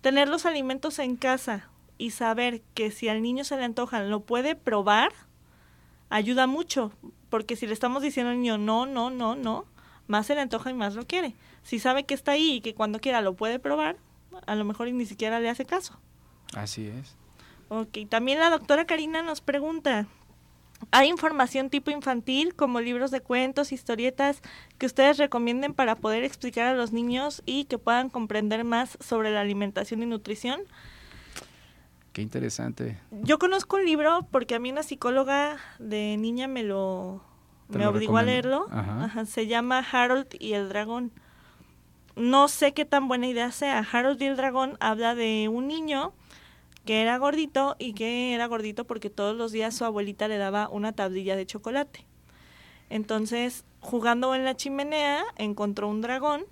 tener los alimentos en casa y saber que si al niño se le antojan lo puede probar, ayuda mucho, porque si le estamos diciendo al niño no, no, no, no, más se le antoja y más lo quiere. Si sabe que está ahí y que cuando quiera lo puede probar, a lo mejor ni siquiera le hace caso. Así es. Ok, también la doctora Karina nos pregunta, ¿hay información tipo infantil como libros de cuentos, historietas que ustedes recomienden para poder explicar a los niños y que puedan comprender más sobre la alimentación y nutrición? Qué interesante. Yo conozco un libro porque a mí una psicóloga de niña me lo me obligó a leerlo. se llama Harold y el dragón. No sé qué tan buena idea sea. Harold y el dragón habla de un niño que era gordito y que era gordito porque todos los días su abuelita le daba una tablilla de chocolate. Entonces, jugando en la chimenea, encontró un dragón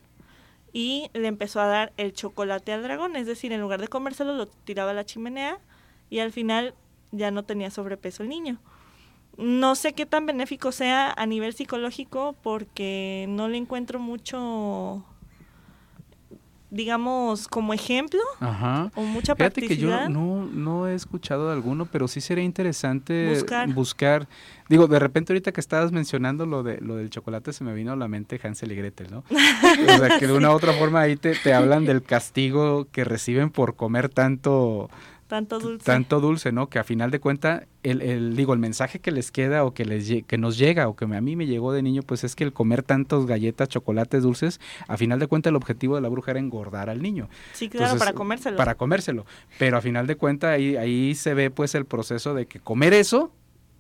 y le empezó a dar el chocolate al dragón, es decir, en lugar de comérselo lo tiraba a la chimenea y al final ya no tenía sobrepeso el niño. No sé qué tan benéfico sea a nivel psicológico porque no le encuentro mucho digamos, como ejemplo Ajá. o mucha Fíjate que yo no, no he escuchado de alguno, pero sí sería interesante buscar. Digo, de repente ahorita que estabas mencionando lo de lo del chocolate se me vino a la mente Hansel y Gretel, ¿no? o sea, que de una u otra forma ahí te, te hablan del castigo que reciben por comer tanto tanto dulce. Tanto dulce, ¿no? Que a final de cuenta, el, el, digo, el mensaje que les queda o que, les, que nos llega o que a mí me llegó de niño, pues es que el comer tantos galletas, chocolates dulces, a final de cuenta el objetivo de la bruja era engordar al niño. Sí, claro, para comérselo. Para comérselo. Pero a final de cuenta ahí, ahí se ve pues el proceso de que comer eso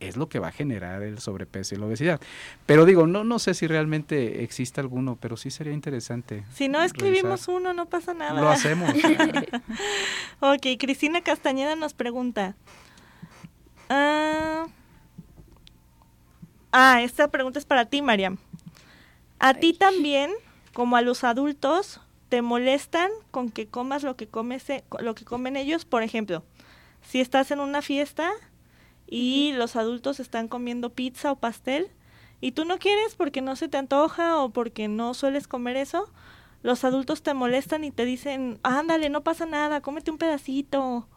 es lo que va a generar el sobrepeso y la obesidad. Pero digo, no, no sé si realmente existe alguno, pero sí sería interesante. Si no escribimos uno, no pasa nada. Lo hacemos. ok, Cristina Castañeda nos pregunta. Ah, ah, esta pregunta es para ti, Mariam. ¿A ti también, como a los adultos, te molestan con que comas lo que, comes, lo que comen ellos? Por ejemplo, si estás en una fiesta y los adultos están comiendo pizza o pastel y tú no quieres porque no se te antoja o porque no sueles comer eso, los adultos te molestan y te dicen, ándale, no pasa nada, cómete un pedacito.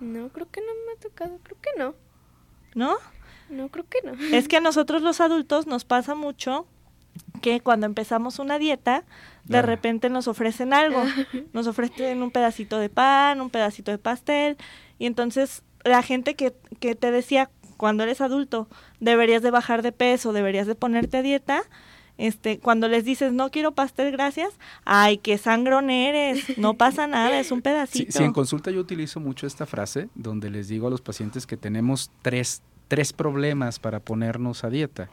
No, creo que no me ha tocado, creo que no. ¿No? No, creo que no. Es que a nosotros los adultos nos pasa mucho que cuando empezamos una dieta, de repente nos ofrecen algo, nos ofrecen un pedacito de pan, un pedacito de pastel, y entonces la gente que, que te decía cuando eres adulto, deberías de bajar de peso, deberías de ponerte a dieta, este, cuando les dices no quiero pastel, gracias, ay, qué sangrón eres, no pasa nada, es un pedacito. Sí, en consulta yo utilizo mucho esta frase donde les digo a los pacientes que tenemos tres, tres problemas para ponernos a dieta.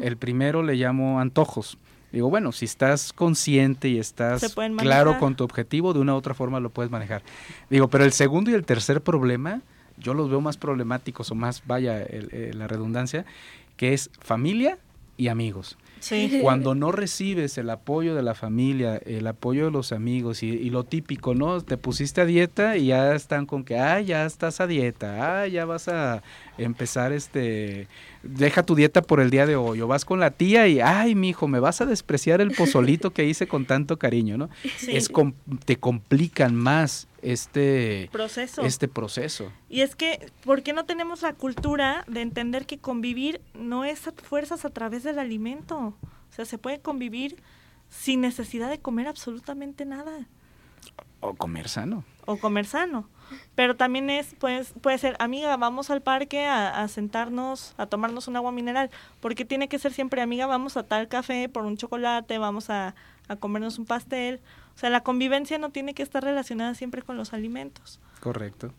El primero le llamo antojos. Digo, bueno, si estás consciente y estás claro con tu objetivo, de una u otra forma lo puedes manejar. Digo, pero el segundo y el tercer problema yo los veo más problemáticos o más, vaya, la redundancia, que es familia y amigos. Sí. Cuando no recibes el apoyo de la familia, el apoyo de los amigos y, y lo típico, ¿no? Te pusiste a dieta y ya están con que, ah, ya estás a dieta, ah, ya vas a empezar este, deja tu dieta por el día de hoy, o vas con la tía y, ay, mi hijo, me vas a despreciar el pozolito que hice con tanto cariño, ¿no? Sí. Es com- te complican más este Proceso. este proceso. Y es que, ¿por qué no tenemos la cultura de entender que convivir no es a fuerzas a través del alimento? O sea, se puede convivir sin necesidad de comer absolutamente nada O comer sano. o comer sano. Pero también es, pues, puede ser, amiga, vamos al parque a, a sentarnos, a tomarnos un agua mineral. porque tiene que ser siempre, amiga, vamos a tal café por un chocolate, vamos a, a comernos un pastel? O sea, la convivencia no tiene que estar relacionada siempre con los alimentos. Correcto.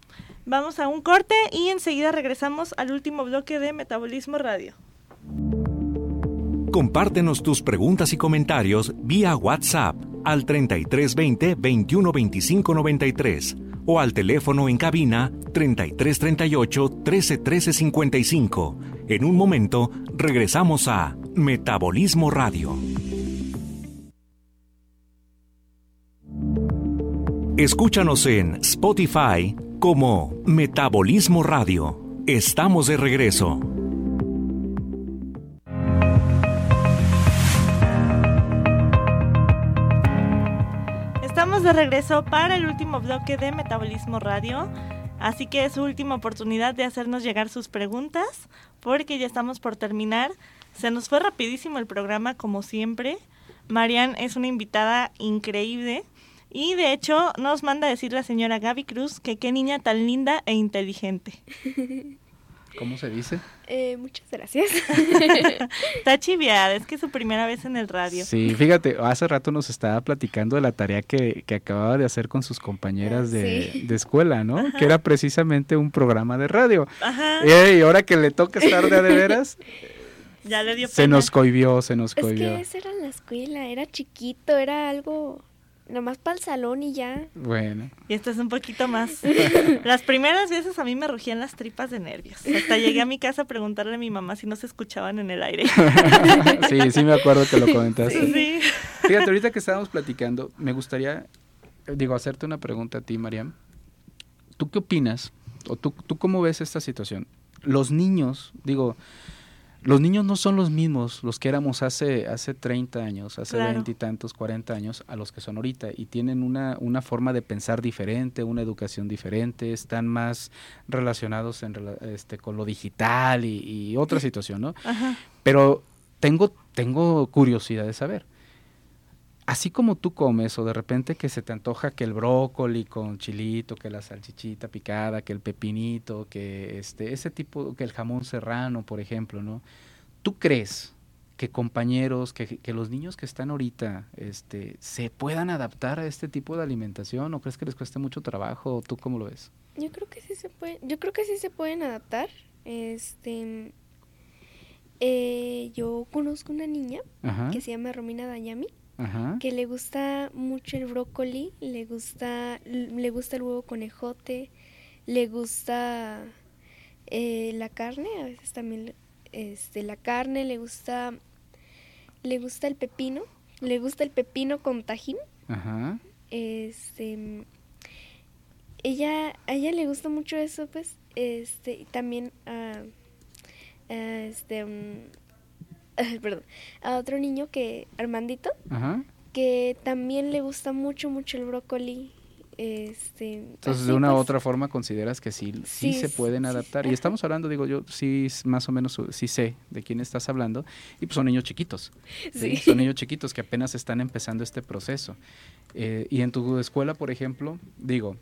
Vamos a un corte y enseguida regresamos al último bloque de Metabolismo Radio. Compártenos tus preguntas y comentarios vía WhatsApp al 3320 2125 93 o al teléfono en cabina 3338 1313 55. En un momento regresamos a Metabolismo Radio. Escúchanos en Spotify como Metabolismo Radio. Estamos de regreso. Estamos de regreso para el último bloque de Metabolismo Radio. Así que es su última oportunidad de hacernos llegar sus preguntas, porque ya estamos por terminar. Se nos fue rapidísimo el programa, como siempre. Marian es una invitada increíble. Y de hecho, nos manda a decir la señora Gaby Cruz que qué niña tan linda e inteligente. ¿Cómo se dice? Eh, muchas gracias. Está chiviada, es que es su primera vez en el radio. Sí, fíjate, hace rato nos estaba platicando de la tarea que, que acababa de hacer con sus compañeras de, Sí. de escuela, ¿no? Que era precisamente un programa de radio. Ajá, Eh, Y ahora que le toca estar de veras, ya le dio se nos cohibió, se nos es cohibió. que esa era la escuela, era chiquito, era algo nomás para el salón y ya. Bueno, Y esto es un poquito más. Las primeras veces a mí me rugían las tripas de nervios. Hasta llegué a mi casa a preguntarle a mi mamá si no se escuchaban en el aire. sí, sí me acuerdo que lo comentaste. Sí. Fíjate, ahorita que estábamos platicando, me gustaría, digo, hacerte una pregunta a ti, Mariam. ¿Tú qué opinas? ¿O tú, tú cómo ves esta situación? Los niños, digo, los niños no son los mismos los que éramos hace, hace 30 años, hace Claro. veintitantos, 40 años, a los que son ahorita. Y tienen una, una forma de pensar diferente, una educación diferente, están más relacionados en, este, con lo digital y, y otra situación, ¿no? Ajá. Pero tengo, tengo curiosidad de saber. Así como tú comes o de repente que se te antoja que el brócoli con chilito, que la salchichita picada, que el pepinito, que este ese tipo, que el jamón serrano, por ejemplo, ¿no? ¿Tú crees que compañeros, que, que los niños que están ahorita, este, se puedan adaptar a este tipo de alimentación o crees que les cueste mucho trabajo? ¿Tú cómo lo ves? Yo creo que sí se puede, yo creo que sí se pueden adaptar. Este eh, yo conozco una niña Ajá, que se llama Romina Dayami, ajá. que le gusta mucho el brócoli, le gusta, le gusta el huevo conejote, le gusta eh, la carne, a veces también este, la carne, le gusta, le gusta el pepino, le gusta el pepino con tajín. Ajá. Este, ella, a ella le gusta mucho eso, pues, este, y también a, a, este, mm, perdón, a otro niño que, Armandito, Ajá. que también le gusta mucho, mucho el brócoli, este. Entonces, así, de una u pues, otra forma consideras que sí, sí, Sí, se pueden sí, adaptar. Y estamos hablando, digo yo, sí, más o menos sí sé de quién estás hablando. Y pues son niños chiquitos. Son niños chiquitos que apenas están empezando este proceso. Eh, y en tu escuela, por ejemplo, digo,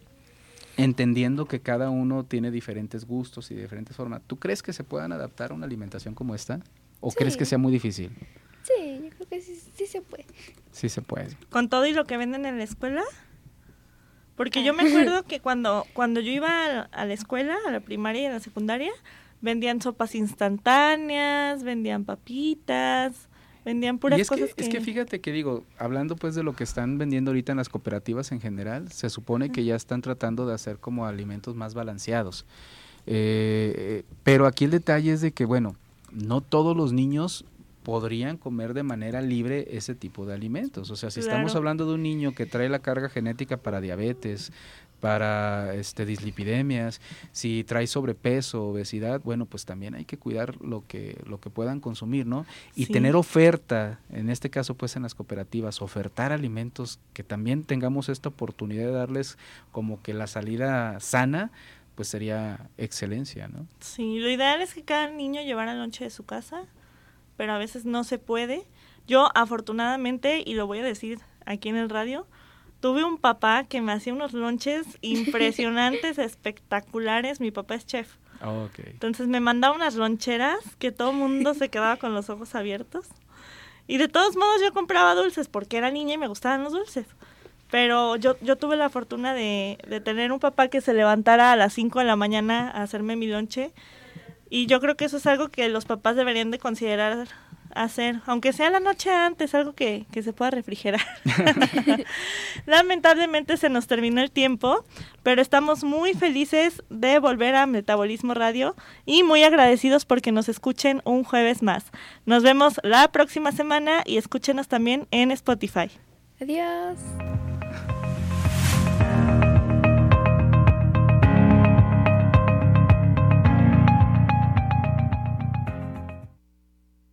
entendiendo que cada uno tiene diferentes gustos y diferentes formas, ¿tú crees que se puedan adaptar a una alimentación como esta? ¿O crees que sea muy difícil? Sí, yo creo que sí, sí se puede. Sí se puede. Con todo y lo que venden en la escuela. Porque yo me acuerdo que cuando, cuando yo iba a, la escuela, a la primaria y a la secundaria, vendían sopas instantáneas, vendían papitas, vendían puras y es cosas que, es que fíjate que digo, hablando pues de lo que están vendiendo ahorita en las cooperativas en general, se supone que ya están tratando de hacer como alimentos más balanceados. Eh, pero aquí el detalle es de que, bueno, no todos los niños podrían comer de manera libre ese tipo de alimentos. O sea, si estamos hablando de un niño que trae la carga genética para diabetes, para este dislipidemias, si trae sobrepeso, obesidad, bueno, pues también hay que cuidar lo que lo que puedan consumir, ¿no? Y Sí. tener oferta, en este caso pues en las cooperativas, ofertar alimentos que también tengamos esta oportunidad de darles como que la salida sana, pues sería excelencia, ¿no? Sí, lo ideal es que cada niño llevara lonche de su casa, pero a veces no se puede. Yo, afortunadamente, y lo voy a decir aquí en el radio, tuve un papá que me hacía unos lonches impresionantes, espectaculares. Mi papá es chef. Ok. Entonces me mandaba unas loncheras que todo el mundo se quedaba con los ojos abiertos. Y de todos modos yo compraba dulces porque era niña y me gustaban los dulces. Pero yo, yo tuve la fortuna de, de tener un papá que se levantara a las 5 de la mañana a hacerme mi lonche. Y yo creo que eso es algo que los papás deberían de considerar hacer, aunque sea la noche antes, algo que, que se pueda refrigerar. Lamentablemente se nos terminó el tiempo, pero estamos muy felices de volver a Metabolismo Radio y muy agradecidos porque nos escuchen un jueves más. Nos vemos la próxima semana y escúchenos también en Spotify. Adiós.